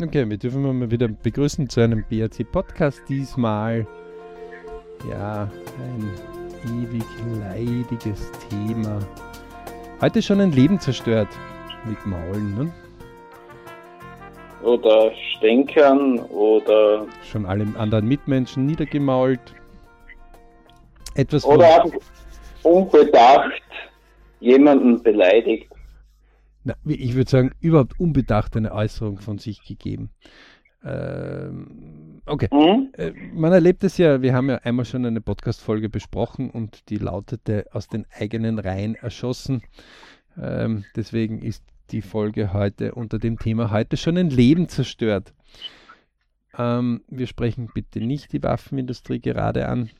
Okay, wir dürfen mal wieder begrüßen zu einem BRC-Podcast. Diesmal ja ein ewig leidiges Thema. Heute schon ein Leben zerstört mit Maulen, ne? Oder Stänkern oder. Schon alle anderen Mitmenschen niedergemault. Etwas oder unbedacht jemanden beleidigt. Na, ich würde sagen, überhaupt unbedacht eine Äußerung von sich gegeben. Ähm, okay. Mhm. Äh, man erlebt es ja, wir haben ja einmal schon eine Podcast-Folge besprochen und die lautete aus den eigenen Reihen erschossen. Ähm, deswegen ist die Folge heute unter dem Thema heute schon ein Leben zerstört. Ähm, wir sprechen bitte nicht die Waffenindustrie gerade an,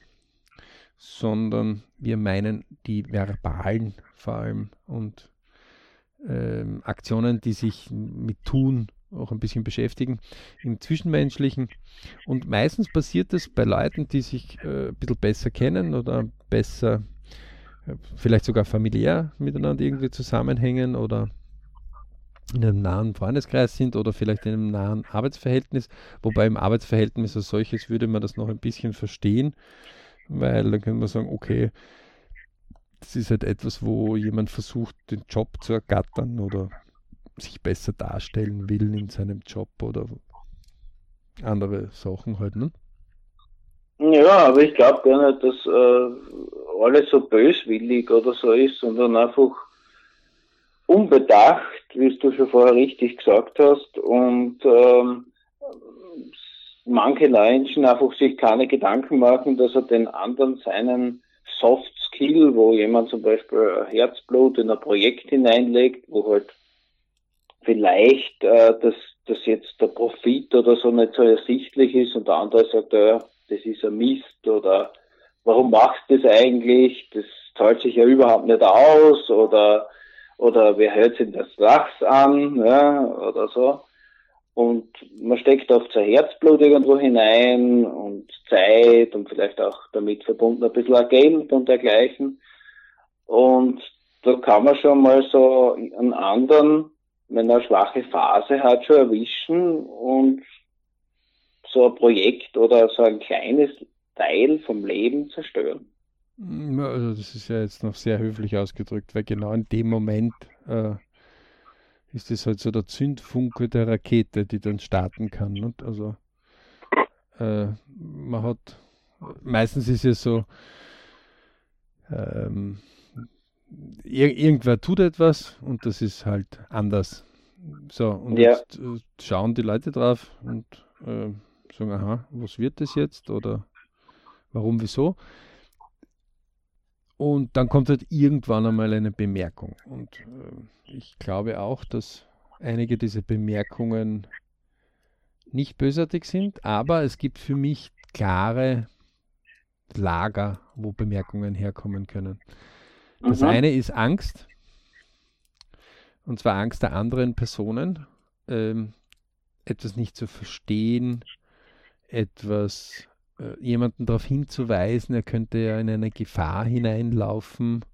sondern wir meinen die verbalen vor allem und ähm, Aktionen, die sich mit Tun auch ein bisschen beschäftigen, im Zwischenmenschlichen. Und meistens passiert es bei Leuten, die sich äh, ein bisschen besser kennen oder besser, äh, vielleicht sogar familiär miteinander irgendwie zusammenhängen oder in einem nahen Freundeskreis sind oder vielleicht in einem nahen Arbeitsverhältnis. Wobei im Arbeitsverhältnis als solches würde man das noch ein bisschen verstehen, weil dann könnte man sagen, okay, das ist halt etwas, wo jemand versucht, den Job zu ergattern oder sich besser darstellen will in seinem Job oder andere Sachen halt, ne? Ja, aber ich glaube gar nicht, dass äh, alles so böswillig oder so ist, sondern einfach unbedacht, wie du schon vorher richtig gesagt hast, und ähm, manche Menschen einfach sich keine Gedanken machen, dass er den anderen seinen Soft Skill, wo jemand zum Beispiel Herzblut in ein Projekt hineinlegt, wo halt vielleicht äh, dass, dass jetzt der Profit oder so nicht so ersichtlich ist und der andere sagt, ja, das ist ein Mist oder warum machst du das eigentlich? Das zahlt sich ja überhaupt nicht aus oder oder wer hört sich das Lachs an ja, oder so. Und man steckt oft sein Herzblut irgendwo hinein und Zeit und vielleicht auch damit verbunden ein bisschen Geld und dergleichen. Und da kann man schon mal so einen anderen, wenn er eine schwache Phase hat, schon erwischen und so ein Projekt oder so ein kleines Teil vom Leben zerstören. Also das ist ja jetzt noch sehr höflich ausgedrückt, weil genau in dem Moment äh, ist das halt so der Zündfunke der Rakete, die dann starten kann. Und also äh, man hat meistens ist es so, ähm, ir irgendwer tut etwas und das ist halt anders. So, und ja. jetzt äh, schauen die Leute drauf und äh, sagen, aha, was wird das jetzt oder warum, wieso? Und dann kommt halt irgendwann einmal eine Bemerkung. Und äh, ich glaube auch, dass einige dieser Bemerkungen nicht bösartig sind, aber es gibt für mich klare Lager, wo Bemerkungen herkommen können. Das mhm. eine ist Angst, und zwar Angst der anderen Personen, ähm, etwas nicht zu verstehen, etwas jemanden darauf hinzuweisen, er könnte ja in eine Gefahr hineinlaufen,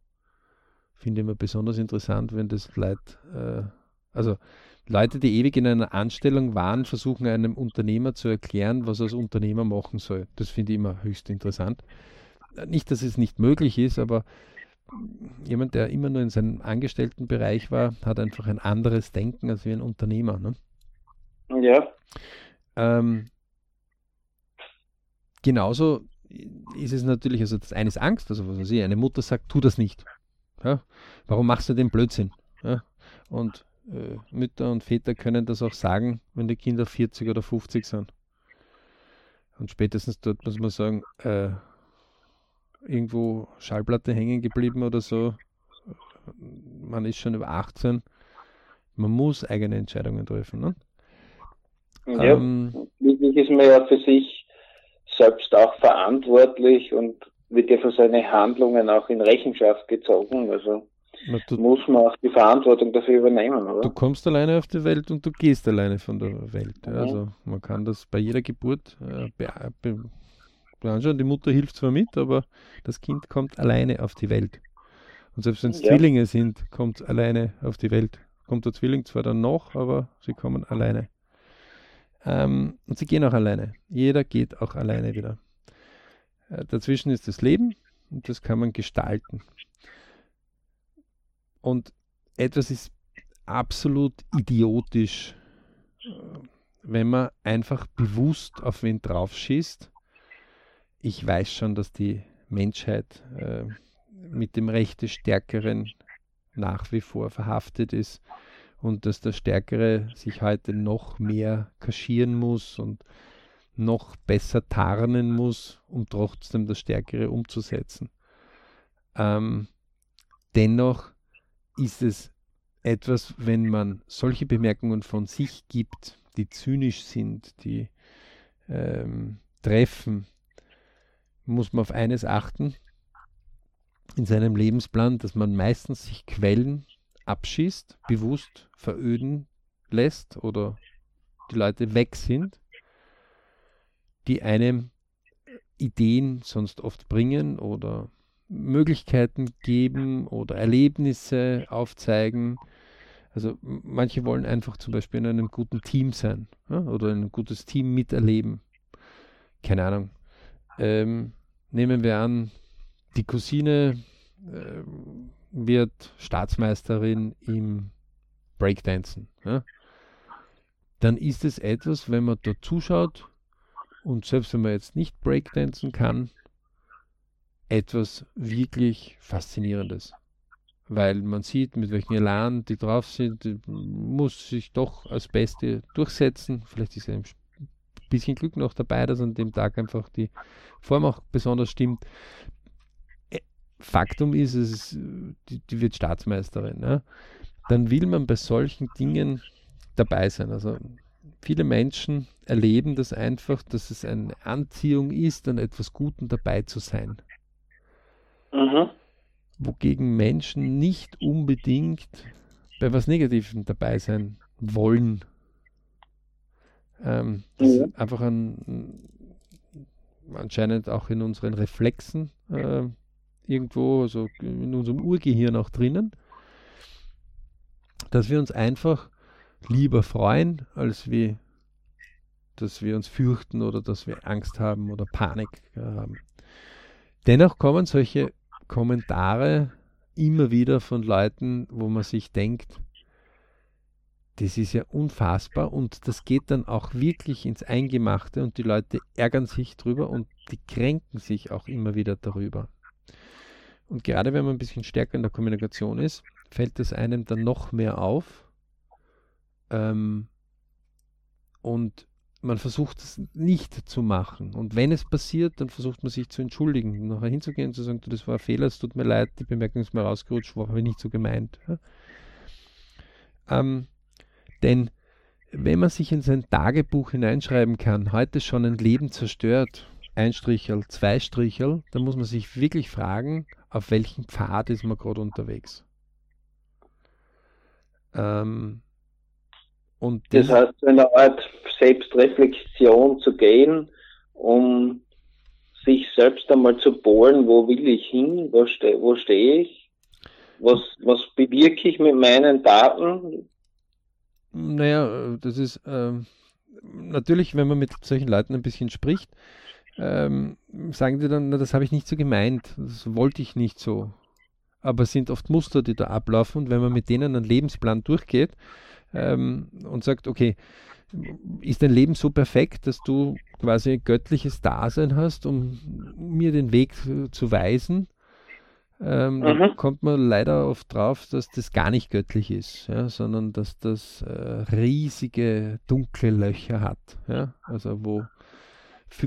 finde ich immer besonders interessant, wenn das Leute, äh, also Leute, die ewig in einer Anstellung waren, versuchen einem Unternehmer zu erklären, was er als Unternehmer machen soll. Das finde ich immer höchst interessant. Nicht, dass es nicht möglich ist, aber jemand, der immer nur in seinem Angestelltenbereich war, hat einfach ein anderes Denken als wie ein Unternehmer. Ne? Ja. Ähm, genauso ist es natürlich, also das eine ist Angst, also was weiß ich, eine Mutter sagt, tu das nicht. Ja? Warum machst du den Blödsinn? Ja? Und äh, Mütter und Väter können das auch sagen, wenn die Kinder 40 oder 50 sind. Und spätestens dort muss man sagen, äh, irgendwo Schallplatte hängen geblieben oder so. Man ist schon über 18. Man muss eigene Entscheidungen treffen. Ne? Ja, ähm, wichtig ist man ja für sich selbst auch verantwortlich und wird ja für seine Handlungen auch in Rechenschaft gezogen. Also du, muss man auch die Verantwortung dafür übernehmen, oder? Du kommst alleine auf die Welt und du gehst alleine von der Welt. Mhm. Also man kann das bei jeder Geburt äh, be, be, anschauen. Die Mutter hilft zwar mit, aber das Kind kommt alleine auf die Welt. Und selbst wenn es ja. Zwillinge sind, kommt alleine auf die Welt. Kommt der Zwilling zwar dann noch, aber sie kommen alleine. Ähm, und sie gehen auch alleine. Jeder geht auch alleine wieder. Äh, dazwischen ist das Leben und das kann man gestalten. Und etwas ist absolut idiotisch, äh, wenn man einfach bewusst auf wen draufschießt. Ich weiß schon, dass die Menschheit äh, mit dem Recht des Stärkeren nach wie vor verhaftet ist und dass der Stärkere sich heute noch mehr kaschieren muss und noch besser tarnen muss, um trotzdem das Stärkere umzusetzen. Ähm, dennoch ist es etwas, wenn man solche Bemerkungen von sich gibt, die zynisch sind, die ähm, treffen, muss man auf eines achten in seinem Lebensplan, dass man meistens sich Quellen abschießt, bewusst veröden lässt oder die Leute weg sind, die einem Ideen sonst oft bringen oder Möglichkeiten geben oder Erlebnisse aufzeigen. Also manche wollen einfach zum Beispiel in einem guten Team sein ja, oder ein gutes Team miterleben. Keine Ahnung. Ähm, nehmen wir an, die Cousine äh, wird Staatsmeisterin im Breakdancen. Ja? Dann ist es etwas, wenn man da zuschaut und selbst wenn man jetzt nicht Breakdancen kann, etwas wirklich Faszinierendes. Weil man sieht, mit welchen Elan die drauf sind, die muss sich doch als Beste durchsetzen. Vielleicht ist ein bisschen Glück noch dabei, dass an dem Tag einfach die Form auch besonders stimmt. Faktum ist, es die, die wird Staatsmeisterin. Ne? Dann will man bei solchen Dingen dabei sein. Also viele Menschen erleben das einfach, dass es eine Anziehung ist, an etwas Guten dabei zu sein. Mhm. Wogegen Menschen nicht unbedingt bei was Negativem dabei sein wollen. Ähm, das mhm. ist einfach ein, anscheinend auch in unseren Reflexen äh, irgendwo, also in unserem Urgehirn auch drinnen, dass wir uns einfach lieber freuen, als wie dass wir uns fürchten oder dass wir Angst haben oder Panik haben. Dennoch kommen solche Kommentare immer wieder von Leuten, wo man sich denkt, das ist ja unfassbar und das geht dann auch wirklich ins Eingemachte und die Leute ärgern sich drüber und die kränken sich auch immer wieder darüber. Und gerade wenn man ein bisschen stärker in der Kommunikation ist, fällt es einem dann noch mehr auf. Ähm, und man versucht es nicht zu machen. Und wenn es passiert, dann versucht man sich zu entschuldigen, nachher hinzugehen und zu sagen, das war ein Fehler, es tut mir leid, die Bemerkung ist mir rausgerutscht, war aber nicht so gemeint. Ja? Ähm, denn wenn man sich in sein Tagebuch hineinschreiben kann, heute schon ein Leben zerstört, ein Strichel, zwei Strichel, dann muss man sich wirklich fragen, auf welchem Pfad ist man gerade unterwegs. Ähm, und das, heißt, eine Art Selbstreflexion zu gehen, um sich selbst einmal zu bohren, wo will ich hin, wo, ste wo stehe ich, was, was bewirke ich mit meinen Daten. Naja, das ist äh, natürlich, wenn man mit solchen Leuten ein bisschen spricht, ähm, sagen die dann, na, das habe ich nicht so gemeint, das wollte ich nicht so. Aber es sind oft Muster, die da ablaufen und wenn man mit denen einen Lebensplan durchgeht ähm, und sagt, okay, ist dein Leben so perfekt, dass du quasi göttliches Dasein hast, um mir den Weg zu weisen, ähm, mhm. dann kommt man leider oft drauf, dass das gar nicht göttlich ist, ja, sondern dass das äh, riesige dunkle Löcher hat, ja, also wo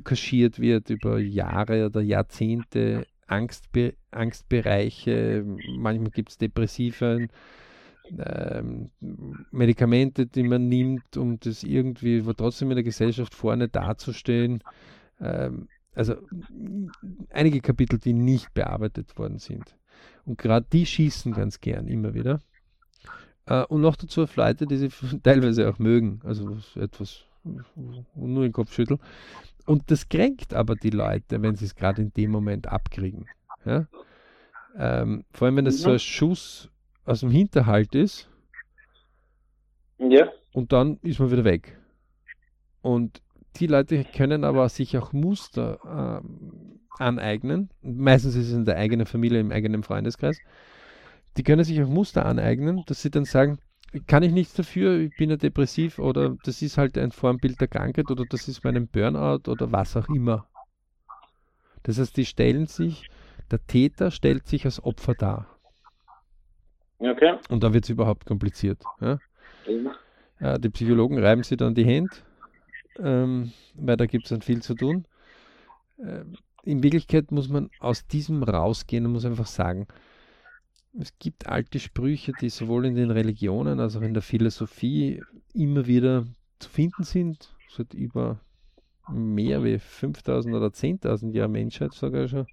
kaschiert wird über Jahre oder Jahrzehnte, Angstbe Angstbereiche, manchmal gibt es Depressive, ähm, Medikamente, die man nimmt, um das irgendwie trotzdem in der Gesellschaft vorne dazustehen. Ähm, also einige Kapitel, die nicht bearbeitet worden sind. Und gerade die schießen ganz gern immer wieder. Äh, und noch dazu auf Leute, die sie teilweise auch mögen, also etwas nur den Kopf schütteln. Und das kränkt aber die Leute, wenn sie es gerade in dem Moment abkriegen. Ja? Ähm, vor allem, wenn das so ein Schuss aus dem Hinterhalt ist. Ja. Und dann ist man wieder weg. Und die Leute können aber sich auch Muster äh, aneignen. Meistens ist es in der eigenen Familie, im eigenen Freundeskreis. Die können sich auch Muster aneignen, dass sie dann sagen, kann ich nichts dafür, ich bin ja depressiv oder das ist halt ein Formbild der Krankheit oder das ist meinem Burnout oder was auch immer. Das heißt, die stellen sich, der Täter stellt sich als Opfer dar. Okay. Und da wird es überhaupt kompliziert. Ja? Ja, die Psychologen reiben sich dann die Hände, ähm, weil da gibt es dann viel zu tun. Ähm, in Wirklichkeit muss man aus diesem rausgehen und muss einfach sagen, es gibt alte Sprüche, die sowohl in den Religionen als auch in der Philosophie immer wieder zu finden sind, seit über mehr wie 5000 oder 10.000 Jahre Menschheit sogar schon.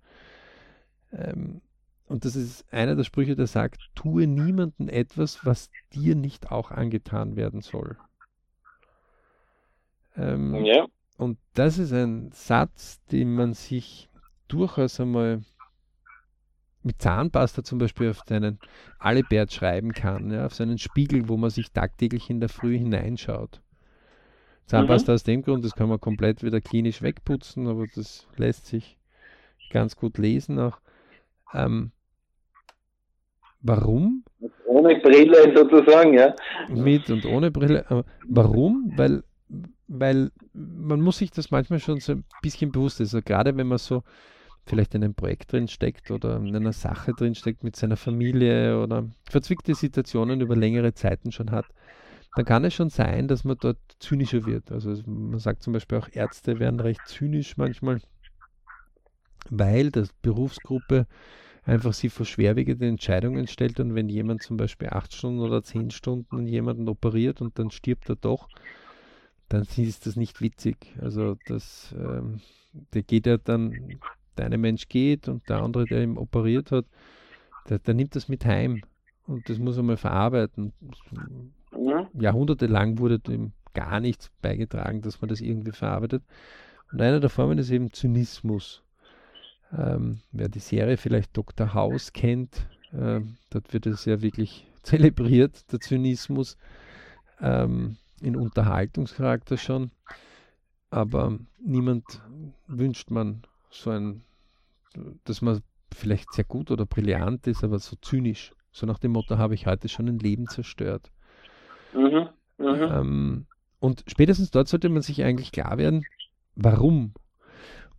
Ähm, und das ist einer der Sprüche, der sagt, tue niemandem etwas, was dir nicht auch angetan werden soll. Ähm, ja. Und das ist ein Satz, den man sich durchaus einmal mit Zahnpasta zum Beispiel auf seinen Alibert schreiben kann, ja, auf seinen Spiegel, wo man sich tagtäglich in der Früh hineinschaut. Zahnpasta mhm. aus dem Grund, das kann man komplett wieder klinisch wegputzen, aber das lässt sich ganz gut lesen auch. Ähm, warum? Ohne Brille sozusagen, ja. Mit und ohne Brille. Aber warum? Weil, weil man muss sich das manchmal schon so ein bisschen bewusst ist. Also gerade wenn man so vielleicht in einem Projekt drin steckt oder in einer Sache drin steckt mit seiner Familie oder verzwickte Situationen über längere Zeiten schon hat, dann kann es schon sein, dass man dort zynischer wird. Also man sagt zum Beispiel auch, Ärzte werden recht zynisch manchmal, weil die Berufsgruppe einfach sie vor schwerwiegende Entscheidungen stellt und wenn jemand zum Beispiel acht Stunden oder zehn Stunden jemanden operiert und dann stirbt er doch, dann ist das nicht witzig. Also das, ähm, der geht ja dann der eine Mensch geht und der andere, der ihn operiert hat, der, der nimmt das mit heim und das muss er mal verarbeiten. Ja. Jahrhundertelang wurde dem gar nichts beigetragen, dass man das irgendwie verarbeitet. Und einer der Formen ist eben Zynismus. Ähm, wer die Serie vielleicht Dr. House kennt, äh, dort wird es ja wirklich zelebriert, der Zynismus, ähm, in Unterhaltungscharakter schon. Aber niemand wünscht man so ein dass man vielleicht sehr gut oder brillant ist, aber so zynisch. So nach dem Motto, habe ich heute schon ein Leben zerstört. Mhm, mh. ähm, und spätestens dort sollte man sich eigentlich klar werden, warum.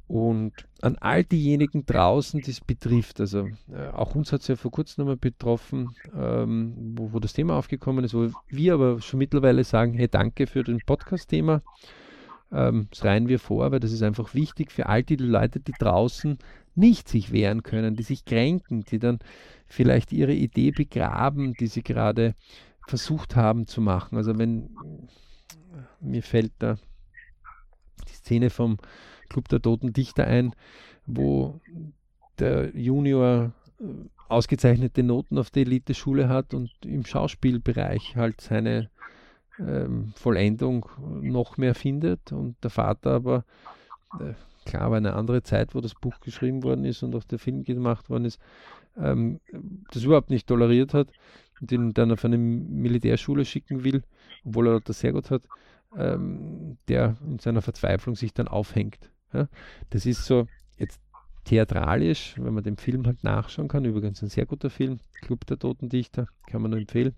Und an all diejenigen draußen, die es betrifft, also äh, auch uns hat es ja vor kurzem nochmal betroffen, ähm, wo, wo, das Thema aufgekommen ist, wo wir aber schon mittlerweile sagen, hey, danke für den Podcast-Thema. Ähm, das reihen wir vor, weil das ist einfach wichtig für all die Leute, die draußen nicht sich wehren können, die sich kränken, die dann vielleicht ihre Idee begraben, die sie gerade versucht haben zu machen. Also wenn mir fällt da die Szene vom Club der Toten Dichter ein, wo der Junior äh, ausgezeichnete Noten auf der Elite-Schule hat und im Schauspielbereich halt seine ähm, Vollendung noch mehr findet und der Vater aber äh, klar war eine andere Zeit, wo das Buch geschrieben worden ist und auch der Film gemacht worden ist, ähm, das überhaupt nicht toleriert hat und ihn dann auf eine Militärschule schicken will, obwohl er das sehr gut hat, ähm, der in seiner Verzweiflung sich dann aufhängt. Das ist so jetzt theatralisch, wenn man den Film halt nachschauen kann. Übrigens ein sehr guter Film, Club der Toten Dichter, kann man nur empfehlen.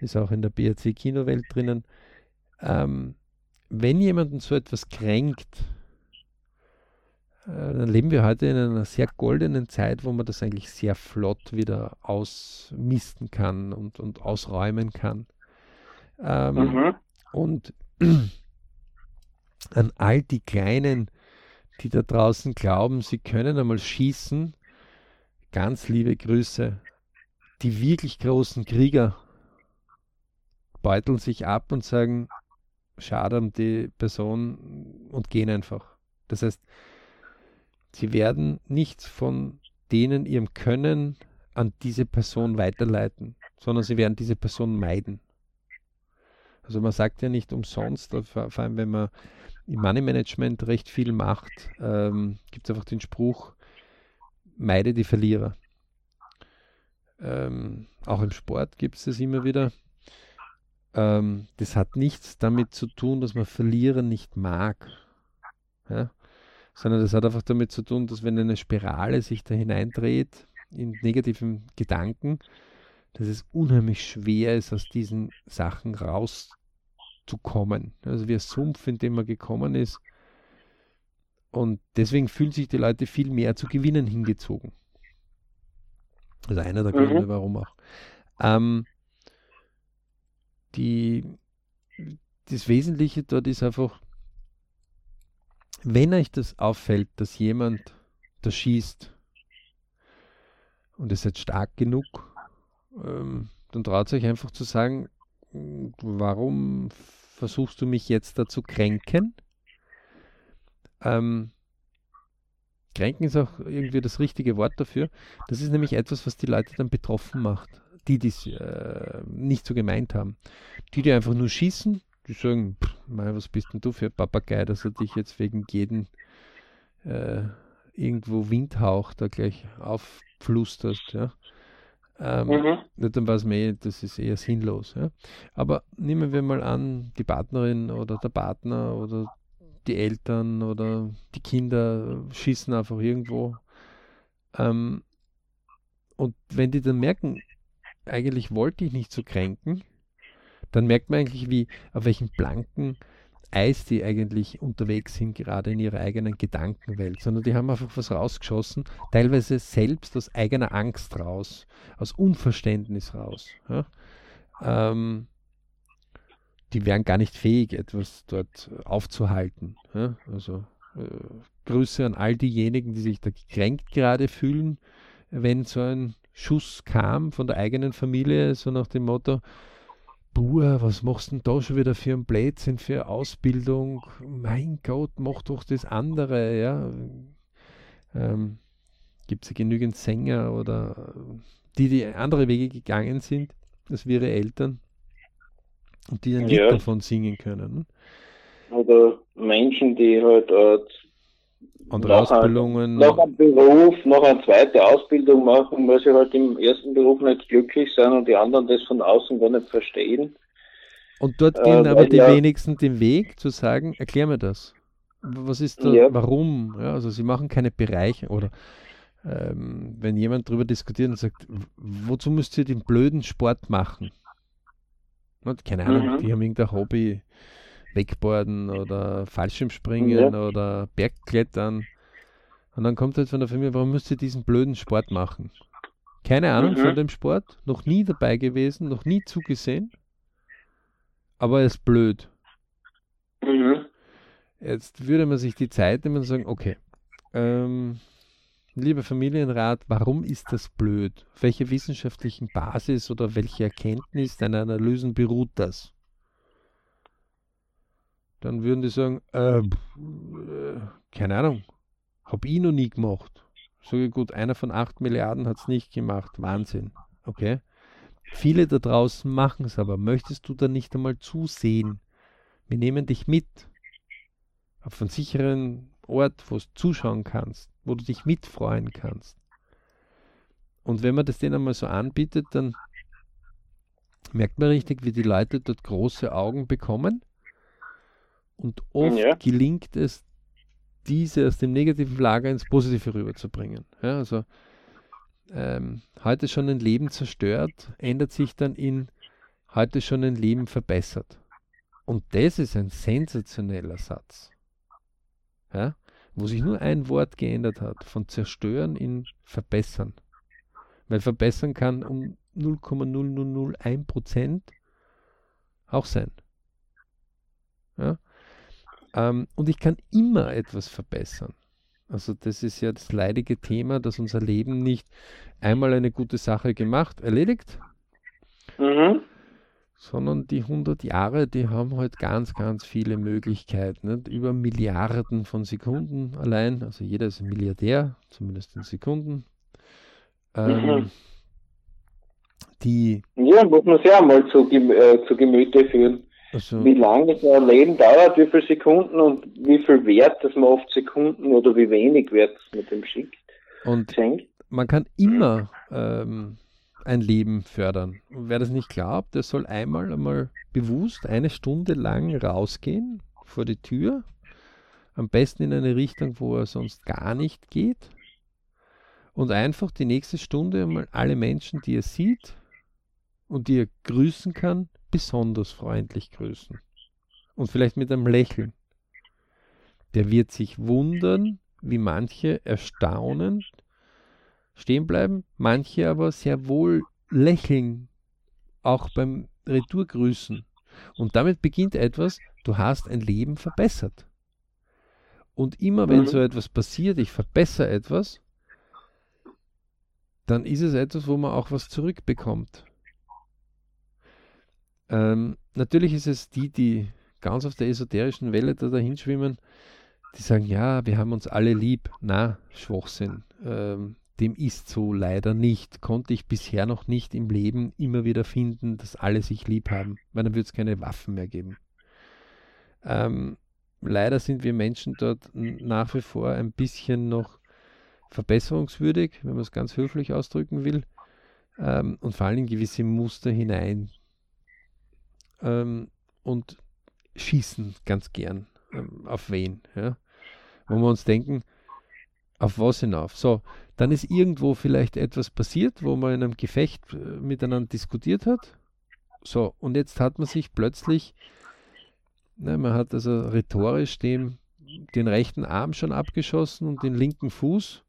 Ist auch in der BRC Kinowelt drinnen. Ähm, wenn jemanden so etwas kränkt, äh, dann leben wir heute in einer sehr goldenen Zeit, wo man das eigentlich sehr flott wieder ausmisten kann und, und ausräumen kann. Ähm, mhm. Und an all die Kleinen, die da draußen glauben, sie können einmal schießen, ganz liebe Grüße. Die wirklich großen Krieger beuteln sich ab und sagen, schade um die Person und gehen einfach. Das heißt, Sie werden nichts von denen ihrem Können an diese Person weiterleiten, sondern sie werden diese Person meiden. Also man sagt ja nicht umsonst, vor allem wenn man im Money Management recht viel macht, ähm, gibt es einfach den Spruch, meide die Verlierer. Ähm, auch im Sport gibt es das immer wieder. Ähm, das hat nichts damit zu tun, dass man Verlieren nicht mag. Ja? Sondern das hat einfach damit zu tun, dass wenn eine Spirale sich da hineindreht in negativen Gedanken, dass es unheimlich schwer ist, aus diesen Sachen rauszukommen. Also wie ein Sumpf, in dem man gekommen ist. Und deswegen fühlen sich die Leute viel mehr zu Gewinnen hingezogen. Also einer der Gründe, mhm. warum auch. Ähm, die, das Wesentliche dort ist einfach, wenn euch das auffällt, dass jemand da schießt und es ist stark genug, ähm, dann traut euch einfach zu sagen, warum versuchst du mich jetzt da zu kränken? Ähm, kränken ist auch irgendwie das richtige Wort dafür. Das ist nämlich etwas, was die Leute dann betroffen macht, die dies äh, nicht so gemeint haben. Die, die einfach nur schießen, die sagen, pff, was bist denn du für ein Papagei, dass er dich jetzt wegen jeden äh, irgendwo Windhauch da gleich aufflusterst, ja. Ähm, mhm. Dann weiß man eh, das ist eher sinnlos. Ja? Aber nehmen wir mal an, die Partnerin oder der Partner oder die Eltern oder die Kinder schießen einfach irgendwo. Ähm, und wenn die dann merken, eigentlich wollte ich nicht so kränken, dann merkt man eigentlich, wie, auf welchen blanken Eis die eigentlich unterwegs sind, gerade in ihrer eigenen Gedankenwelt, sondern die haben einfach was rausgeschossen, teilweise selbst aus eigener Angst raus, aus Unverständnis raus. Ja? Ähm, die wären gar nicht fähig, etwas dort aufzuhalten. Ja? Also äh, Grüße an all diejenigen, die sich da gekränkt gerade fühlen, wenn so ein Schuss kam von der eigenen Familie, so nach dem Motto, Buh, was machst du denn da schon wieder für ein Blödsinn, für Ausbildung? Mein Gott, mach doch das andere, ja. Ähm, Gibt es ja genügend Sänger oder die, die andere Wege gegangen sind, als ihre Eltern, und die ein Lied ja. davon singen können. Oder Menschen, die halt äh, andere noch Ausbildungen. Ein, noch einen Beruf, noch eine zweite Ausbildung machen, weil sie halt im ersten Beruf nicht glücklich sind und die anderen das von außen gar nicht verstehen. Und dort gehen äh, aber die ja, wenigsten den Weg zu sagen, erklär mir das. Was ist da, ja. warum? Ja, also sie machen keine Bereiche oder ähm, wenn jemand darüber diskutiert und sagt, wozu müsst ihr den blöden Sport machen? keine Ahnung, mhm. die haben irgendein Hobby, Wakeboarden oder Fallschirmspringen ja. oder Bergklettern. Und dann kommt halt von der Familie, warum müsst ihr diesen blöden Sport machen? Keine Ahnung mhm. von dem Sport, noch nie dabei gewesen, noch nie zugesehen, aber er ist blöd. Mhm. Jetzt würde man sich die Zeit nehmen und sagen, okay, ähm, lieber Familienrat, warum ist das blöd? Auf welcher wissenschaftlichen Basis oder welche Erkenntnis deiner Analysen beruht das? Dann würden die sagen, äh, äh, keine Ahnung, habe ich noch nie gemacht. Sage gut, einer von acht Milliarden hat es nicht gemacht. Wahnsinn. Okay. Viele da draußen machen es aber. Möchtest du da nicht einmal zusehen? Wir nehmen dich mit. Auf einen sicheren Ort, wo du zuschauen kannst, wo du dich mitfreuen kannst. Und wenn man das denen einmal so anbietet, dann merkt man richtig, wie die Leute dort große Augen bekommen und oft ja. gelingt es, diese aus dem negativen Lager ins Positive rüberzubringen. Ja, also ähm, heute schon ein Leben zerstört, ändert sich dann in heute schon ein Leben verbessert. Und das ist ein sensationeller Satz. Ja, wo sich nur ein Wort geändert hat, von zerstören in verbessern. Weil verbessern kann um 0,0001 Prozent auch sein. Ja? Ähm, und ich kann immer etwas verbessern. Also das ist ja das leidige Thema, dass unser Leben nicht einmal eine gute Sache gemacht, erledigt, mhm. sondern die 100 Jahre, die haben halt ganz, ganz viele Möglichkeiten. Nicht? Über Milliarden von Sekunden allein. Also jeder ist ein Milliardär, zumindest in Sekunden. Ähm, mhm. Die ja, muss man sich auch mal zu, äh, zu Gemüte führen. Also, wie lange so ein Leben dauert, wie viele Sekunden und wie viel Wert, dass man oft Sekunden oder wie wenig Wert mit dem schickt. Und schenkt. man kann immer ähm, ein Leben fördern. Und wer das nicht glaubt, der soll einmal einmal bewusst eine Stunde lang rausgehen vor die Tür, am besten in eine Richtung, wo er sonst gar nicht geht, und einfach die nächste Stunde einmal alle Menschen, die er sieht und die er grüßen kann, besonders freundlich grüßen. Und vielleicht mit einem Lächeln. Der wird sich wundern, wie manche erstaunend stehen bleiben, manche aber sehr wohl lächeln, auch beim Retourgrüßen. Und damit beginnt etwas, du hast ein Leben verbessert. Und immer wenn mhm. so etwas passiert, ich verbessere etwas, dann ist es etwas, wo man auch was zurückbekommt. Ähm, natürlich ist es die, die ganz auf der esoterischen Welle da dahin schwimmen, die sagen, ja, wir haben uns alle lieb. Na, Schwachsinn. Ähm, dem ist so leider nicht. Konnte ich bisher noch nicht im Leben immer wieder finden, dass alle sich lieb haben, weil dann würde es keine Waffen mehr geben. Ähm, leider sind wir Menschen dort nach wie vor ein bisschen noch verbesserungswürdig, wenn man es ganz höflich ausdrücken will, ähm, und fallen in gewisse Muster hinein ähm, und schießen ganz gern ähm, auf wen. Ja? Wo wir uns denken, auf was hinauf? So, dann ist irgendwo vielleicht etwas passiert, wo man in einem Gefecht äh, miteinander diskutiert hat. So, und jetzt hat man sich plötzlich, ne, man hat also rhetorisch dem, den rechten Arm schon abgeschossen und den linken Fuß.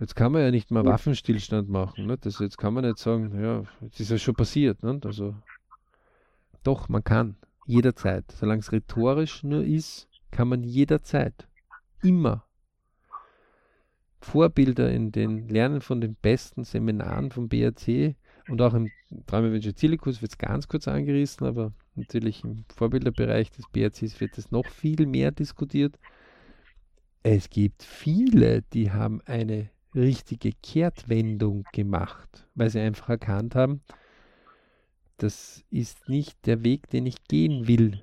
Jetzt kann man ja nicht mal Waffenstillstand machen. Ne? Das, jetzt kann man nicht sagen, ja, das ist ja schon passiert. Ne? Also, doch, man kann. Jederzeit. Solange es rhetorisch nur ist, kann man jederzeit. Immer. Vorbilder in den Lernen von den besten Seminaren vom BRC und auch im Träumerwünsche Zielekurs wird es ganz kurz angerissen, aber natürlich im Vorbilderbereich des BRCs wird es noch viel mehr diskutiert. Es gibt viele, die haben eine richtige Kehrtwendung gemacht, weil sie einfach erkannt haben, das ist nicht der Weg, den ich gehen will.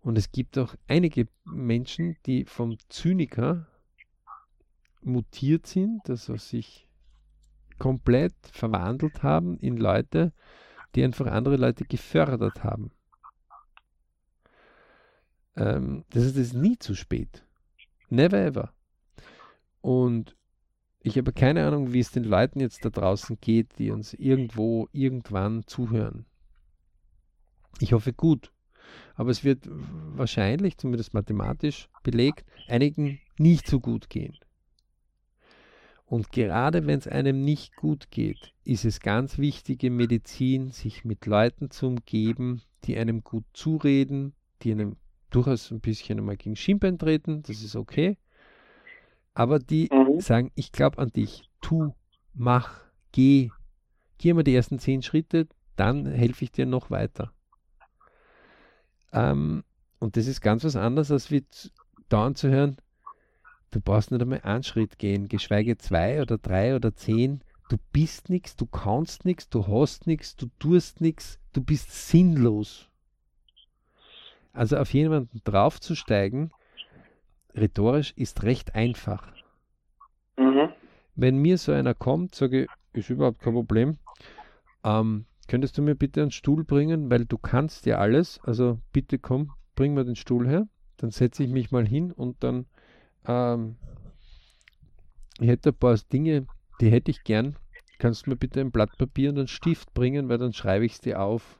Und es gibt auch einige Menschen, die vom Zyniker mutiert sind, also sich komplett verwandelt haben in Leute, die einfach andere Leute gefördert haben. Ähm, das ist, nie zu spät. Never ever. Und ich habe keine Ahnung, wie es den Leuten jetzt da draußen geht, die uns irgendwo, irgendwann zuhören. Ich hoffe gut. Aber es wird wahrscheinlich, zumindest mathematisch belegt, einigen nicht so gut gehen. Und gerade wenn es einem nicht gut geht, ist es ganz wichtige Medizin, sich mit Leuten zu umgeben, die einem gut zureden, die einem durchaus ein bisschen einmal gegen Schienbein treten, das ist okay, aber die mhm. sagen, ich glaube an dich, tu, mach, geh, geh mal die ersten zehn Schritte, dann helfe ich dir noch weiter. Ähm, und das ist ganz was anderes, als wie dauernd zu hören, du brauchst nicht einmal einen Schritt gehen, geschweige zwei oder drei oder zehn. Du bist nichts, du kannst nichts, du hast nichts, du tust nichts, du bist sinnlos. Also auf jemanden draufzusteigen, rhetorisch ist recht einfach. Mhm. Wenn mir so einer kommt, sage ich, ist überhaupt kein Problem. Ähm, könntest du mir bitte einen Stuhl bringen, weil du kannst ja alles. Also bitte komm, bring mir den Stuhl her. Dann setze ich mich mal hin und dann ähm, ich hätte ein paar Dinge, die hätte ich gern. Kannst du mir bitte ein Blatt Papier und einen Stift bringen, weil dann schreibe ich es dir auf.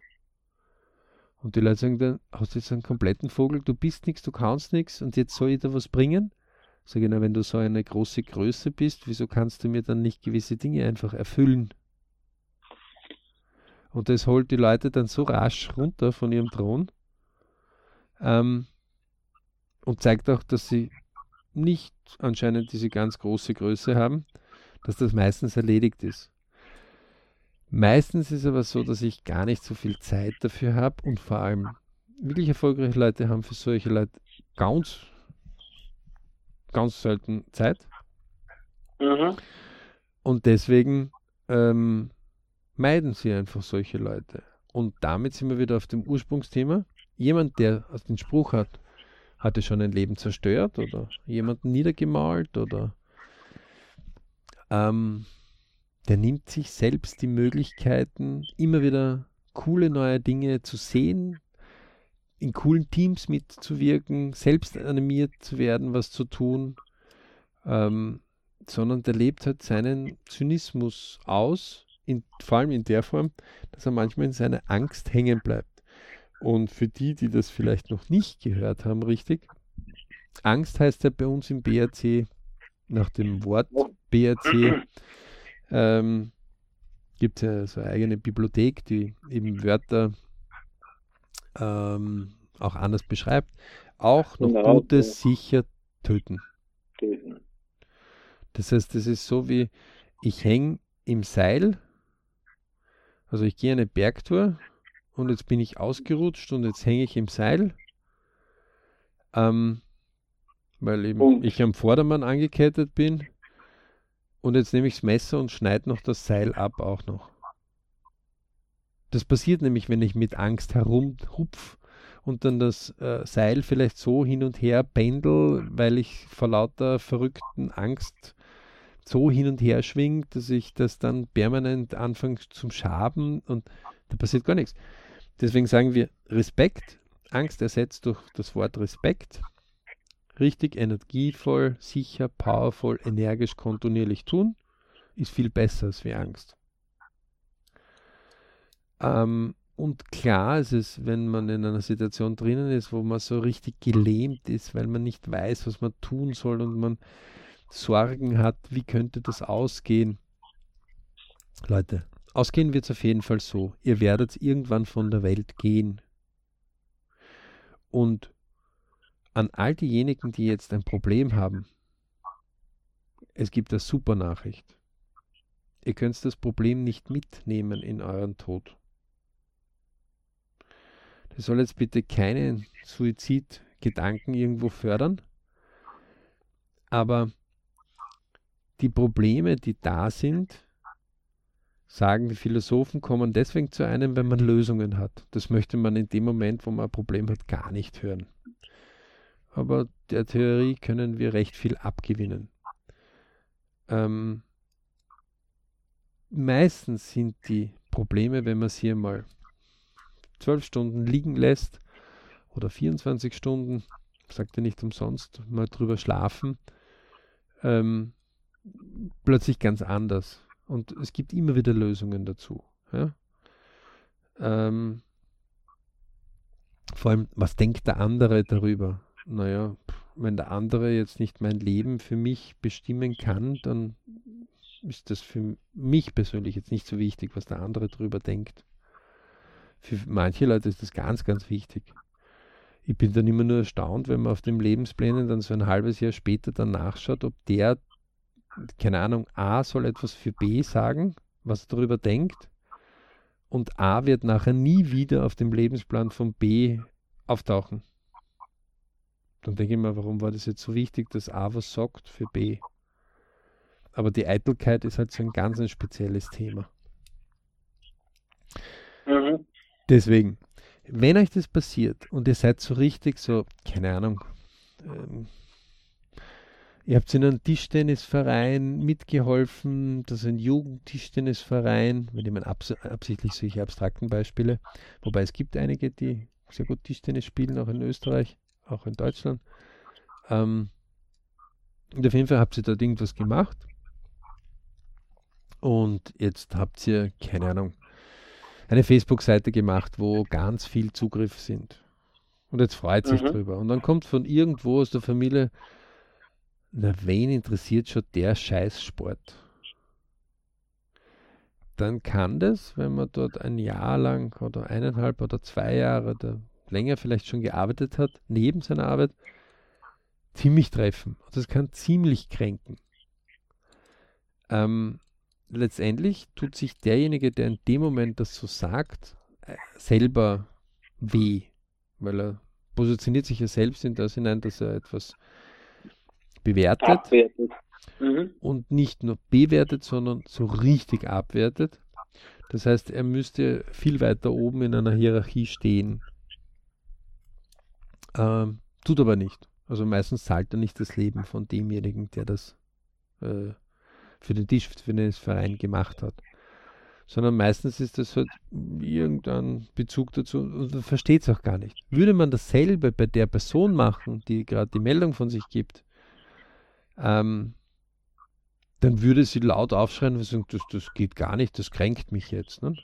Und die Leute sagen dann, hast du jetzt einen kompletten Vogel, du bist nichts, du kannst nichts und jetzt soll ich da was bringen? Sag ich, na, wenn du so eine große Größe bist, wieso kannst du mir dann nicht gewisse Dinge einfach erfüllen? Und das holt die Leute dann so rasch runter von ihrem Thron ähm, und zeigt auch, dass sie nicht anscheinend diese ganz große Größe haben, dass das meistens erledigt ist. Meistens ist aber so, dass ich gar nicht so viel Zeit dafür habe und vor allem wirklich erfolgreiche Leute haben für solche Leute ganz, ganz selten Zeit. Mhm. Und deswegen ähm, meiden sie einfach solche Leute. Und damit sind wir wieder auf dem Ursprungsthema. Jemand, der den Spruch hat, hatte schon ein Leben zerstört oder jemanden niedergemalt oder ähm, der nimmt sich selbst die Möglichkeiten, immer wieder coole neue Dinge zu sehen, in coolen Teams mitzuwirken, selbst animiert zu werden, was zu tun, ähm, sondern der lebt halt seinen Zynismus aus, in, vor allem in der Form, dass er manchmal in seiner Angst hängen bleibt. Und für die, die das vielleicht noch nicht gehört haben, richtig, Angst heißt ja bei uns im BRC nach dem Wort BRC ähm, gibt es ja so eine eigene Bibliothek, die eben Wörter ähm, auch anders beschreibt. Auch noch genau, Gutes ja. sicher töten. töten. Das heißt, das ist so wie ich hänge im Seil, also ich gehe eine Bergtour und jetzt bin ich ausgerutscht und jetzt hänge ich im Seil. Ähm, weil eben und. ich am Vordermann angekettet bin. Und jetzt nehme ich das Messer und schneide noch das Seil ab auch noch. Das passiert nämlich, wenn ich mit Angst herumhupf und dann das äh, Seil vielleicht so hin und her pendel, weil ich vor lauter verrückten Angst so hin und her schwingt, dass ich das dann permanent anfange zum Schaben und da passiert gar nichts. Deswegen sagen wir Respekt, Angst ersetzt durch das Wort Respekt richtig energievoll, sicher, powerful, energisch, kontinuierlich tun, ist viel besser als wie Angst. Ähm, und klar ist es, wenn man in einer Situation drinnen ist, wo man so richtig gelähmt ist, weil man nicht weiß, was man tun soll und man Sorgen hat, wie könnte das ausgehen. Leute, ausgehen wird es auf jeden Fall so. Ihr werdet irgendwann von der Welt gehen. Und an all diejenigen, die jetzt ein Problem haben, es gibt eine super Nachricht. Ihr könnt das Problem nicht mitnehmen in euren Tod. Das soll jetzt bitte keinen Suizidgedanken irgendwo fördern, aber die Probleme, die da sind, sagen die Philosophen, kommen deswegen zu einem, wenn man Lösungen hat. Das möchte man in dem Moment, wo man ein Problem hat, gar nicht hören aber der Theorie können wir recht viel abgewinnen. Ähm, meistens sind die Probleme, wenn man sie einmal zwölf Stunden liegen lässt oder 24 Stunden, sagt er nicht umsonst, mal drüber schlafen, ähm, plötzlich ganz anders. Und es gibt immer wieder Lösungen dazu. Ja? Ähm, vor allem, was denkt der andere darüber? Naja, wenn der andere jetzt nicht mein Leben für mich bestimmen kann, dann ist das für mich persönlich jetzt nicht so wichtig, was der andere darüber denkt. Für manche Leute ist das ganz, ganz wichtig. Ich bin dann immer nur erstaunt, wenn man auf den Lebensplänen dann so ein halbes Jahr später dann nachschaut, ob der, keine Ahnung, A soll etwas für B sagen, was er darüber denkt, und A wird nachher nie wieder auf dem Lebensplan von B auftauchen dann denke ich mir, warum war das jetzt so wichtig, dass A was sagt für B? Aber die Eitelkeit ist halt so ein ganz ein spezielles Thema. Mhm. Deswegen, wenn euch das passiert und ihr seid so richtig so, keine Ahnung, ähm, ihr habt in einem Tischtennisverein mitgeholfen, das ist ein Jugendtischtennisverein, wir nehmen abs absichtlich solche abstrakten Beispiele, wobei es gibt einige, die sehr gut Tischtennis spielen, auch in Österreich auch in Deutschland. Ähm, und auf jeden Fall habt ihr dort irgendwas gemacht. Und jetzt habt ihr, keine Ahnung, eine Facebook-Seite gemacht, wo ganz viel Zugriff sind. Und jetzt freut sich mhm. drüber. Und dann kommt von irgendwo aus der Familie, na, wen interessiert schon der Scheißsport? Dann kann das, wenn man dort ein Jahr lang oder eineinhalb oder zwei Jahre oder länger vielleicht schon gearbeitet hat, neben seiner Arbeit, ziemlich treffen. Und das kann ziemlich kränken. Ähm, letztendlich tut sich derjenige, der in dem Moment das so sagt, äh, selber weh, weil er positioniert sich ja selbst in das hinein, dass er etwas bewertet abwertet. Mhm. und nicht nur bewertet, sondern so richtig abwertet. Das heißt, er müsste viel weiter oben in einer Hierarchie stehen ähm, tut aber nicht. Also meistens zahlt er nicht das Leben von demjenigen, der das äh, für den Tischtennisverein gemacht hat. Sondern meistens ist das halt irgendein Bezug dazu und man versteht es auch gar nicht. Würde man dasselbe bei der Person machen, die gerade die Meldung von sich gibt, ähm, dann würde sie laut aufschreien und sagen, das, das geht gar nicht, das kränkt mich jetzt. Ne?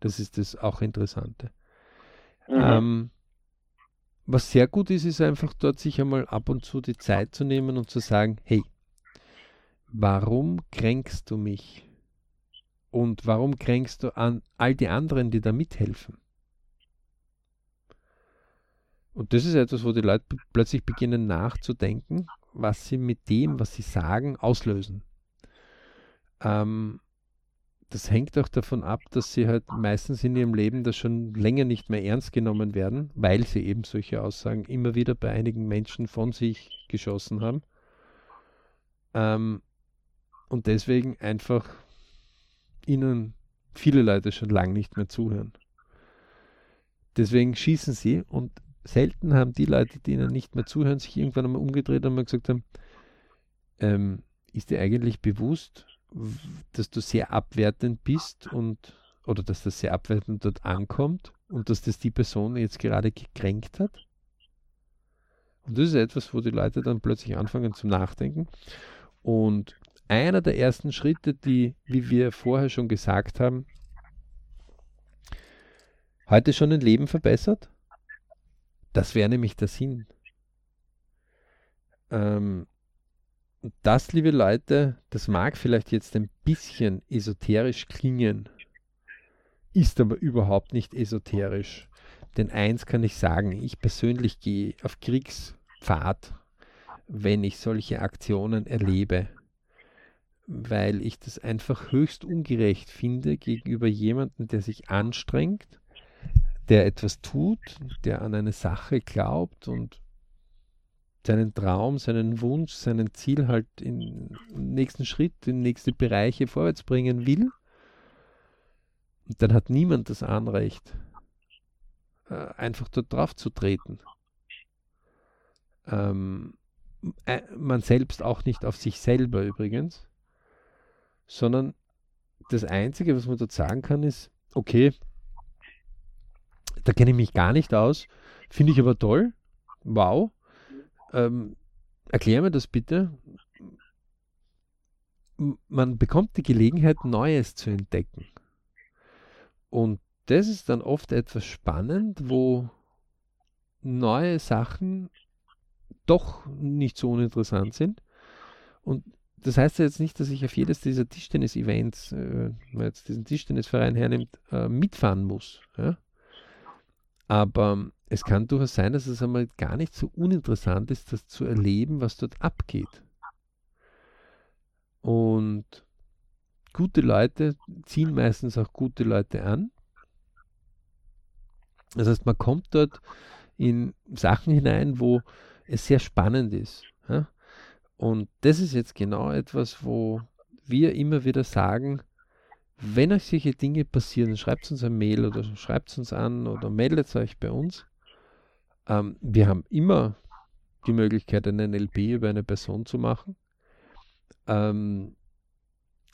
Das ist das auch Interessante. Mhm. Ähm, was sehr gut ist, ist einfach dort sich einmal ab und zu die Zeit zu nehmen und zu sagen, hey, warum kränkst du mich? Und warum kränkst du an all die anderen, die da mithelfen? Und das ist etwas, wo die Leute plötzlich beginnen nachzudenken, was sie mit dem, was sie sagen, auslösen. Ähm, das hängt auch davon ab, dass sie halt meistens in ihrem Leben das schon länger nicht mehr ernst genommen werden, weil sie eben solche Aussagen immer wieder bei einigen Menschen von sich geschossen haben. Ähm, und deswegen einfach ihnen viele Leute schon lange nicht mehr zuhören. Deswegen schießen sie und selten haben die Leute, die ihnen nicht mehr zuhören, sich irgendwann einmal umgedreht und mal gesagt haben, ähm, ist dir eigentlich bewusst, dass du sehr abwertend bist und oder dass das sehr abwertend dort ankommt und dass das die Person jetzt gerade gekränkt hat. Und das ist etwas, wo die Leute dann plötzlich anfangen zum Nachdenken. Und einer der ersten Schritte, die, wie wir vorher schon gesagt haben, heute schon ein Leben verbessert, das wäre nämlich der Sinn. Ähm, das, liebe Leute, das mag vielleicht jetzt ein bisschen esoterisch klingen, ist aber überhaupt nicht esoterisch. Denn eins kann ich sagen, ich persönlich gehe auf Kriegspfad, wenn ich solche Aktionen erlebe, weil ich das einfach höchst ungerecht finde gegenüber jemandem, der sich anstrengt, der etwas tut, der an eine Sache glaubt und seinen Traum, seinen Wunsch, seinen Ziel halt in nächsten Schritt, in nächste Bereiche vorwärts bringen will. Dann hat niemand das Anrecht, äh, einfach dort drauf zu treten. Ähm, äh, man selbst auch nicht auf sich selber übrigens, sondern das Einzige, was man dort sagen kann, ist, okay, da kenne ich mich gar nicht aus, finde ich aber toll, wow, ähm, erklär mir das bitte. Man bekommt die Gelegenheit, Neues zu entdecken. Und das ist dann oft etwas spannend, wo neue Sachen doch nicht so uninteressant sind. Und das heißt ja jetzt nicht, dass ich auf jedes dieser Tischtennis-Events, äh, wenn man jetzt diesen Tischtennisverein hernimmt, äh, mitfahren muss. Ja? Aber es kann durchaus sein, dass es einmal gar nicht so uninteressant ist, das zu erleben, was dort abgeht. Und gute Leute ziehen meistens auch gute Leute an. Das heißt, man kommt dort in Sachen hinein, wo es sehr spannend ist. Und das ist jetzt genau etwas, wo wir immer wieder sagen, wenn euch solche Dinge passieren, schreibt uns ein Mail oder schreibt uns an oder meldet euch bei uns. Ähm, wir haben immer die Möglichkeit, einen LP über eine Person zu machen. Ähm,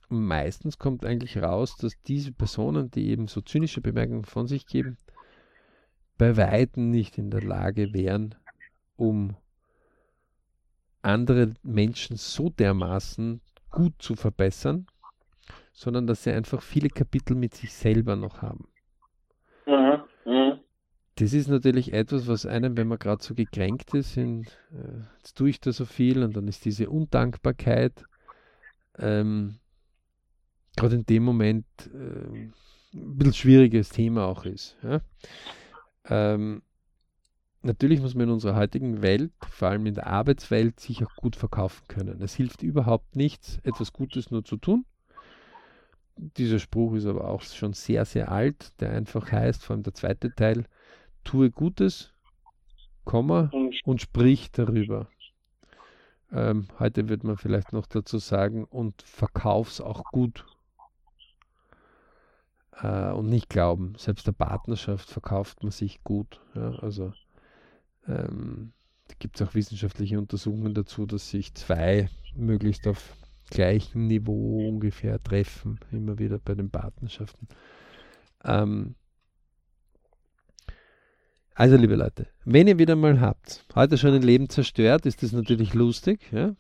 meistens kommt eigentlich raus, dass diese Personen, die eben so zynische Bemerkungen von sich geben, bei Weitem nicht in der Lage wären, um andere Menschen so dermaßen gut zu verbessern, sondern dass sie einfach viele Kapitel mit sich selber noch haben. Mhm. Mhm. Das ist natürlich etwas, was einem, wenn man gerade so gekränkt ist, in, äh, jetzt tue ich da so viel und dann ist diese Undankbarkeit ähm, gerade in dem Moment äh, ein bisschen schwieriges Thema auch ist. Ja? Ähm, natürlich muss man in unserer heutigen Welt, vor allem in der Arbeitswelt, sich auch gut verkaufen können. Es hilft überhaupt nichts, etwas Gutes nur zu tun, dieser Spruch ist aber auch schon sehr, sehr alt, der einfach heißt, vor allem der zweite Teil, tue Gutes, Komma und sprich darüber. Ähm, heute wird man vielleicht noch dazu sagen, und verkauf's auch gut. Äh, und nicht glauben, selbst der Partnerschaft verkauft man sich gut. Ja, also ähm, gibt es auch wissenschaftliche Untersuchungen dazu, dass sich zwei möglichst auf gleichen Niveau ungefähr treffen, immer wieder bei den Partnerschaften. Ähm, also, liebe Leute, wenn ihr wieder mal habt, heute schon ein Leben zerstört, ist das natürlich lustig. Ja?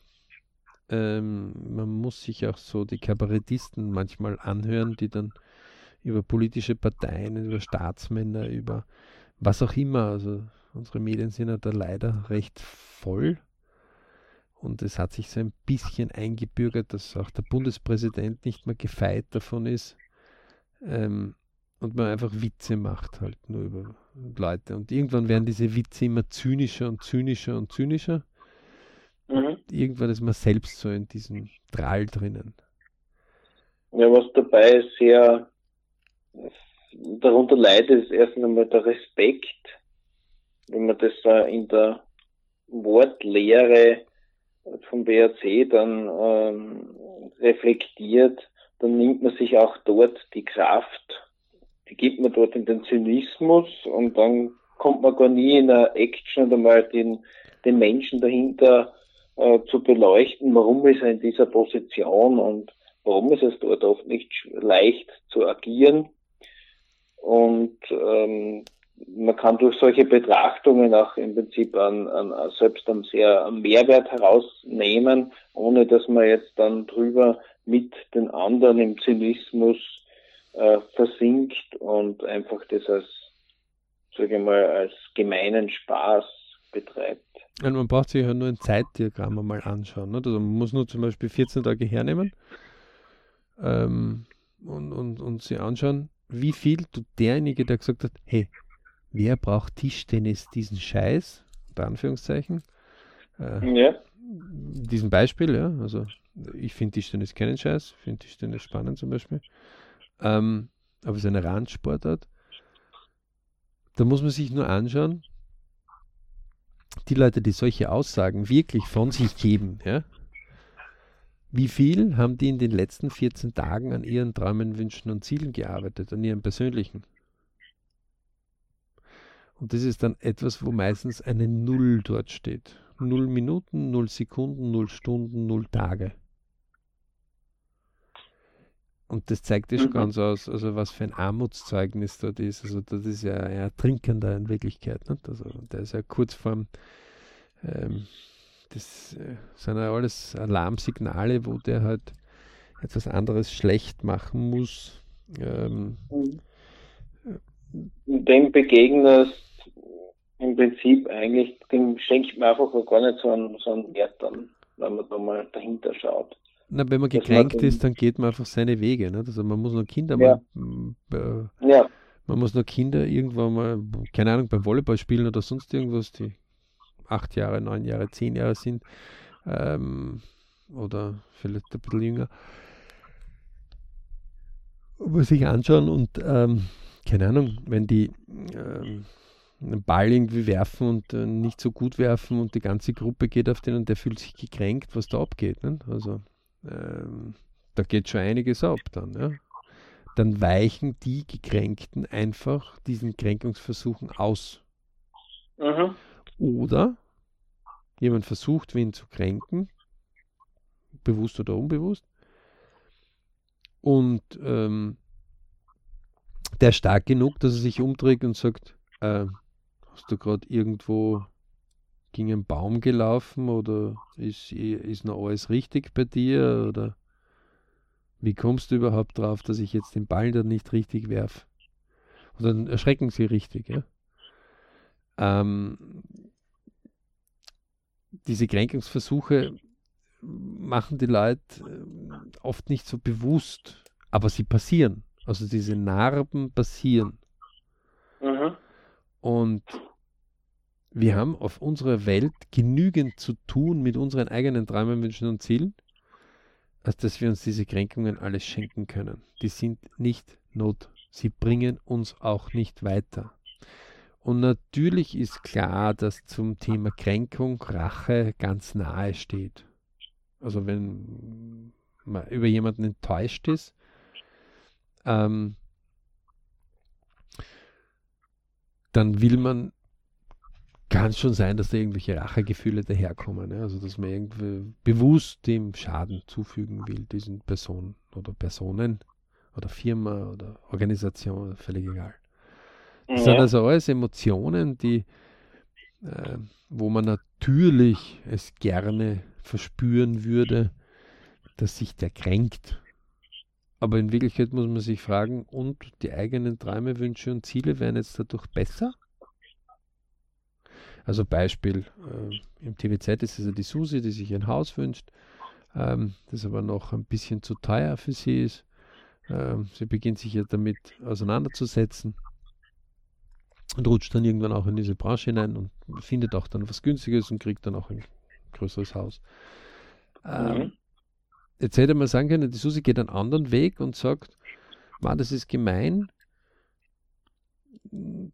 Ähm, man muss sich auch so die Kabarettisten manchmal anhören, die dann über politische Parteien, über Staatsmänner, über was auch immer, also unsere Medien sind ja da leider recht voll. Und es hat sich so ein bisschen eingebürgert, dass auch der Bundespräsident nicht mehr gefeit davon ist. Ähm, und man einfach Witze macht halt nur über Leute. Und irgendwann werden diese Witze immer zynischer und zynischer und zynischer. Mhm. Irgendwann ist man selbst so in diesem Drall drinnen. Ja, was dabei sehr darunter leidet, ist erst einmal der Respekt. Wenn man das in der Wortlehre vom BRC dann ähm, reflektiert, dann nimmt man sich auch dort die Kraft, die gibt man dort in den Zynismus und dann kommt man gar nie in eine Action oder mal den, den Menschen dahinter äh, zu beleuchten, warum ist er in dieser Position und warum ist es dort oft nicht leicht zu agieren. Und ähm, man kann durch solche Betrachtungen auch im Prinzip an, an, selbst einen sehr Mehrwert herausnehmen, ohne dass man jetzt dann drüber mit den anderen im Zynismus äh, versinkt und einfach das als, sage ich mal, als gemeinen Spaß betreibt. Und man braucht sich ja nur ein Zeitdiagramm einmal anschauen. Ne? Also man muss nur zum Beispiel 14 Tage hernehmen ähm, und, und, und sich anschauen, wie viel tut derjenige, der gesagt hat, hey, wer braucht Tischtennis diesen Scheiß, unter Anführungszeichen, äh, ja. Diesen Beispiel, ja, also ich finde Tischtennis keinen Scheiß, finde Tischtennis spannend zum Beispiel, ähm, aber es ist eine Randsportart. Da muss man sich nur anschauen, die Leute, die solche Aussagen wirklich von sich geben, ja, wie viel haben die in den letzten 14 Tagen an ihren Träumen, Wünschen und Zielen gearbeitet, an ihren persönlichen? Und das ist dann etwas, wo meistens eine Null dort steht. Null Minuten, null Sekunden, null Stunden, null Tage. Und das zeigt ja schon mhm. ganz aus, also was für ein Armutszeugnis dort ist. Also das ist ja ein Ertrinkender in Wirklichkeit. Nicht? Also der ist ja kurz vorm, ähm, das äh, sind ja alles Alarmsignale, wo der halt etwas anderes schlecht machen muss. Ähm, mhm. Dem begegnest im Prinzip eigentlich, dem schenkt man einfach gar nicht so einen, so einen Wert dann, wenn man da mal dahinter schaut. Na, wenn man gekränkt ist, dann geht man einfach seine Wege. Nicht? Also man muss nur Kinder ja. mal, äh, ja. man muss nur Kinder irgendwann mal, keine Ahnung, beim Volleyball spielen oder sonst irgendwas, die acht Jahre, neun Jahre, zehn Jahre sind, ähm, oder vielleicht ein bisschen jünger, muss sich anschauen und ähm, keine Ahnung, wenn die ähm, einen Ball irgendwie werfen und äh, nicht so gut werfen und die ganze Gruppe geht auf den und der fühlt sich gekränkt, was da abgeht. Ne? Also ähm, da geht schon einiges ab dann. Ja? Dann weichen die Gekränkten einfach diesen Kränkungsversuchen aus. Mhm. Oder jemand versucht, wen zu kränken, bewusst oder unbewusst, und ähm, der ist stark genug, dass er sich umdreht und sagt, äh, hast du gerade irgendwo gegen einen Baum gelaufen oder ist, ist noch alles richtig bei dir oder wie kommst du überhaupt drauf, dass ich jetzt den Ball dann nicht richtig werfe? Und dann erschrecken sie richtig, ja. Ähm, diese Kränkungsversuche machen die Leute äh, oft nicht so bewusst, aber sie passieren. Also diese Narben passieren. Und wir haben auf unserer Welt genügend zu tun mit unseren eigenen Träumen, Wünschen und Zielen, als dass wir uns diese Kränkungen alles schenken können. Die sind nicht not. Sie bringen uns auch nicht weiter. Und natürlich ist klar, dass zum Thema Kränkung Rache ganz nahe steht. Also wenn man über jemanden enttäuscht ist, ähm, dann will man kann es schon sein, dass da irgendwelche Rachegefühle daherkommen. Ja? Also dass man irgendwie bewusst dem Schaden zufügen will, diesen Personen oder Personen oder Firma oder Organisation, völlig egal. Das ja. sind also alles Emotionen, die, äh, wo man natürlich es gerne verspüren würde, dass sich der kränkt. Aber in Wirklichkeit muss man sich fragen, und die eigenen Träume, Wünsche und Ziele werden jetzt dadurch besser? Also Beispiel, äh, im TVZ ist es ja die Susi, die sich ein Haus wünscht, ähm, das aber noch ein bisschen zu teuer für sie ist. Ähm, sie beginnt sich ja damit auseinanderzusetzen und rutscht dann irgendwann auch in diese Branche hinein und findet auch dann was Günstiges und kriegt dann auch ein größeres Haus. Ähm, mhm. Jetzt hätte man sagen können, die Susi geht einen anderen Weg und sagt, man, das ist gemein,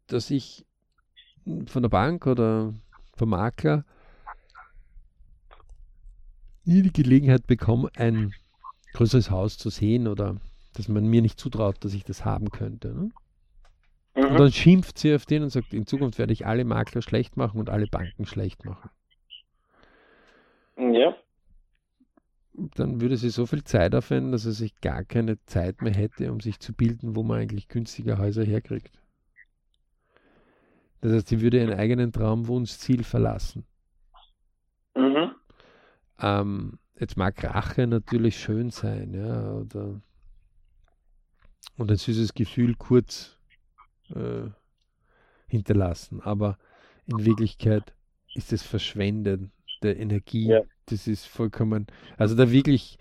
dass ich von der Bank oder vom Makler nie die Gelegenheit bekomme, ein größeres Haus zu sehen oder dass man mir nicht zutraut, dass ich das haben könnte. Ne? Mhm. Und dann schimpft sie auf den und sagt, in Zukunft werde ich alle Makler schlecht machen und alle Banken schlecht machen. Ja. Dann würde sie so viel Zeit aufwenden, dass er sich gar keine Zeit mehr hätte, um sich zu bilden, wo man eigentlich günstige Häuser herkriegt. Das heißt, sie würde ihren eigenen Traumwunschziel verlassen. Mhm. Ähm, jetzt mag Rache natürlich schön sein, ja, oder und ein süßes Gefühl kurz äh, hinterlassen. Aber in Wirklichkeit ist es Verschwenden der Energie. Ja. Das ist vollkommen, also der wirklich,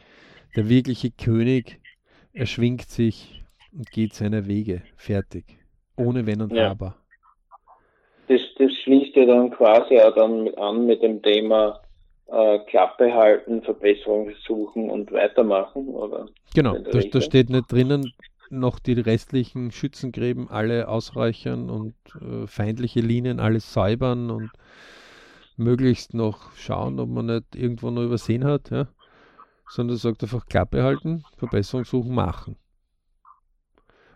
der wirkliche König erschwingt sich und geht seiner Wege. Fertig. Ohne Wenn und ja. Aber. Das, das schließt ja dann quasi auch dann an mit dem Thema äh, Klappe halten, Verbesserungen suchen und weitermachen, oder? Genau, da, da steht nicht drinnen, noch die restlichen Schützengräben alle ausreichern und äh, feindliche Linien alles säubern und möglichst noch schauen, ob man nicht irgendwo noch übersehen hat, ja? sondern sagt einfach Klappe halten, Verbesserung suchen, machen.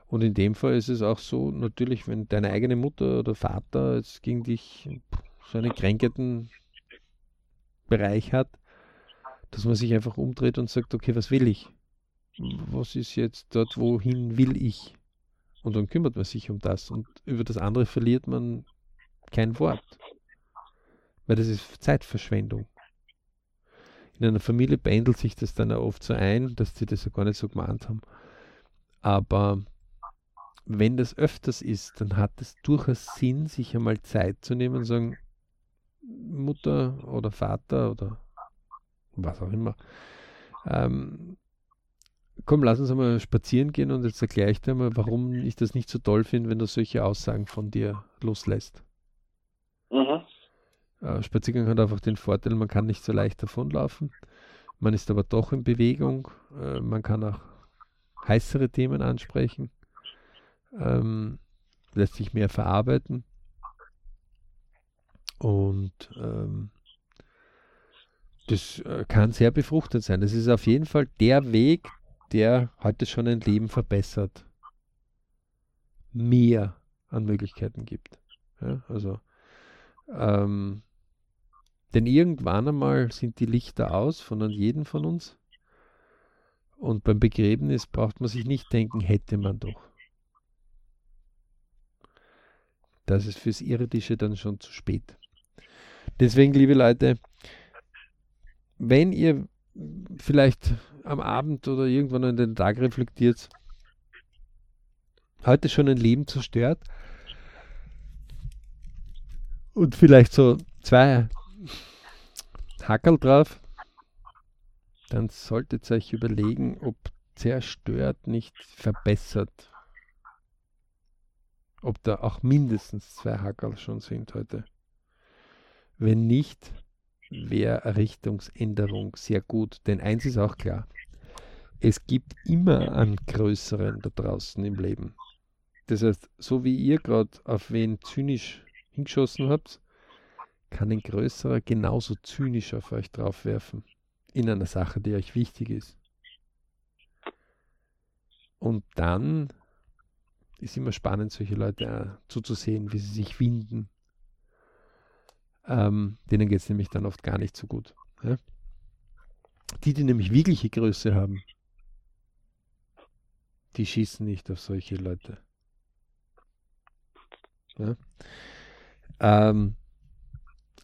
Und in dem Fall ist es auch so, natürlich, wenn deine eigene Mutter oder Vater jetzt gegen dich so einen kränkenden Bereich hat, dass man sich einfach umdreht und sagt, okay, was will ich? was ist jetzt dort, wohin will ich? Und dann kümmert man sich um das und über das andere verliert man kein Wort. Weil das ist Zeitverschwendung. In einer Familie beendelt sich das dann auch oft so ein, dass sie das ja gar nicht so gemeint haben. Aber wenn das öfters ist, dann hat es durchaus Sinn, sich einmal Zeit zu nehmen und sagen, Mutter oder Vater oder was auch immer, ähm, komm, lass uns einmal spazieren gehen und jetzt erkläre ich dir mal, warum ich das nicht so toll finde, wenn du solche Aussagen von dir loslässt. Äh, Spaziergang hat einfach den Vorteil, man kann nicht so leicht davonlaufen. Man ist aber doch in Bewegung. Äh, man kann auch heißere Themen ansprechen. Ähm, lässt sich mehr verarbeiten. Und ähm, das äh, kann sehr befruchtend sein. Das ist auf jeden Fall der Weg, der heute schon ein Leben verbessert, mehr an Möglichkeiten gibt. Ja, also, ähm, denn irgendwann einmal sind die Lichter aus von jedem von uns. Und beim Begräbnis braucht man sich nicht denken, hätte man doch. Das ist fürs Irdische dann schon zu spät. Deswegen, liebe Leute, wenn ihr vielleicht am Abend oder irgendwann in den Tag reflektiert, heute schon ein Leben zerstört und vielleicht so zwei Hackerl drauf, dann solltet ihr euch überlegen, ob zerstört nicht verbessert. Ob da auch mindestens zwei Hackerl schon sind heute. Wenn nicht, wäre Richtungsänderung sehr gut. Denn eins ist auch klar, es gibt immer einen größeren da draußen im Leben. Das heißt, so wie ihr gerade auf wen zynisch hingeschossen habt, kann ein größerer genauso zynisch auf euch draufwerfen. In einer Sache, die euch wichtig ist. Und dann ist immer spannend, solche Leute zuzusehen, wie sie sich winden ähm, denen geht es nämlich dann oft gar nicht so gut. Ja? Die, die nämlich wirkliche Größe haben, die schießen nicht auf solche Leute. Ja? Ähm,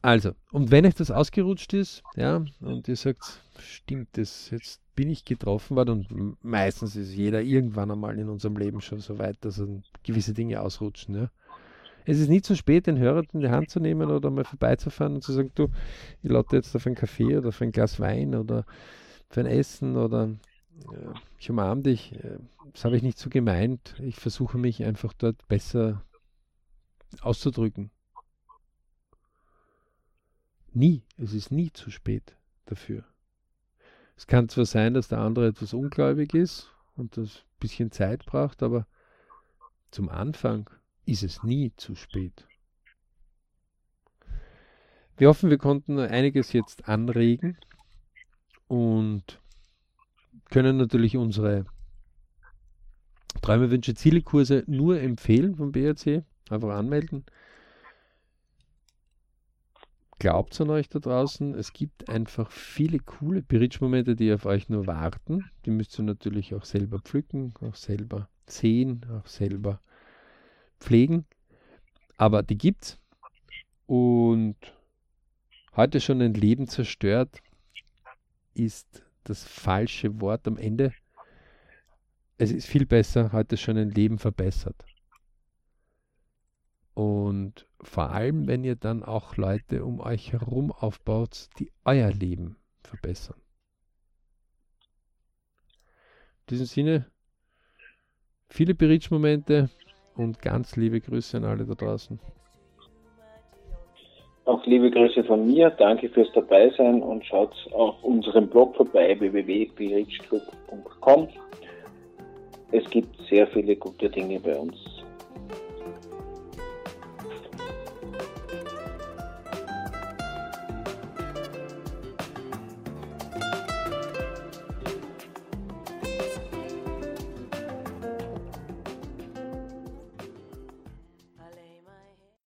also, und wenn euch das ausgerutscht ist, ja, und ihr sagt, stimmt das, jetzt bin ich getroffen worden und meistens ist jeder irgendwann einmal in unserem Leben schon so weit, dass gewisse Dinge ausrutschen, ja. Es ist nie zu spät, den Hörer in die Hand zu nehmen oder mal vorbeizufahren und zu sagen, du, ich lade jetzt auf einen Kaffee oder auf ein Glas Wein oder für ein Essen oder äh, ich umarme dich. Äh, das habe ich nicht so gemeint. Ich versuche mich einfach dort besser auszudrücken. Nie, es ist nie zu spät dafür. Es kann zwar sein, dass der andere etwas ungläubig ist und das ein bisschen Zeit braucht, aber zum Anfang ist es nie zu spät. Wir hoffen, wir konnten einiges jetzt anregen und können natürlich unsere Träume, Wünsche, Ziele Kurse nur empfehlen vom BRC. Einfach anmelden. Glaubt an euch da draußen. Es gibt einfach viele coole Bridge-Momente, die auf euch nur warten. Die müsst ihr natürlich auch selber pflücken, auch selber sehen, auch selber pflegen. Aber die gibt's. Und heute schon ein Leben zerstört ist das falsche Wort am Ende. Es ist viel besser, heute schon ein Leben verbessert. Und vor allem, wenn ihr dann auch Leute um euch herum aufbaut, die euer Leben verbessern. In diesem Sinne, viele Berichtsmomente und ganz liebe Grüße an alle da draußen. Auch liebe Grüße von mir, danke fürs Dabeisein und schaut auf unserem Blog vorbei www.berichtclub.com. Es gibt sehr viele gute Dinge bei uns.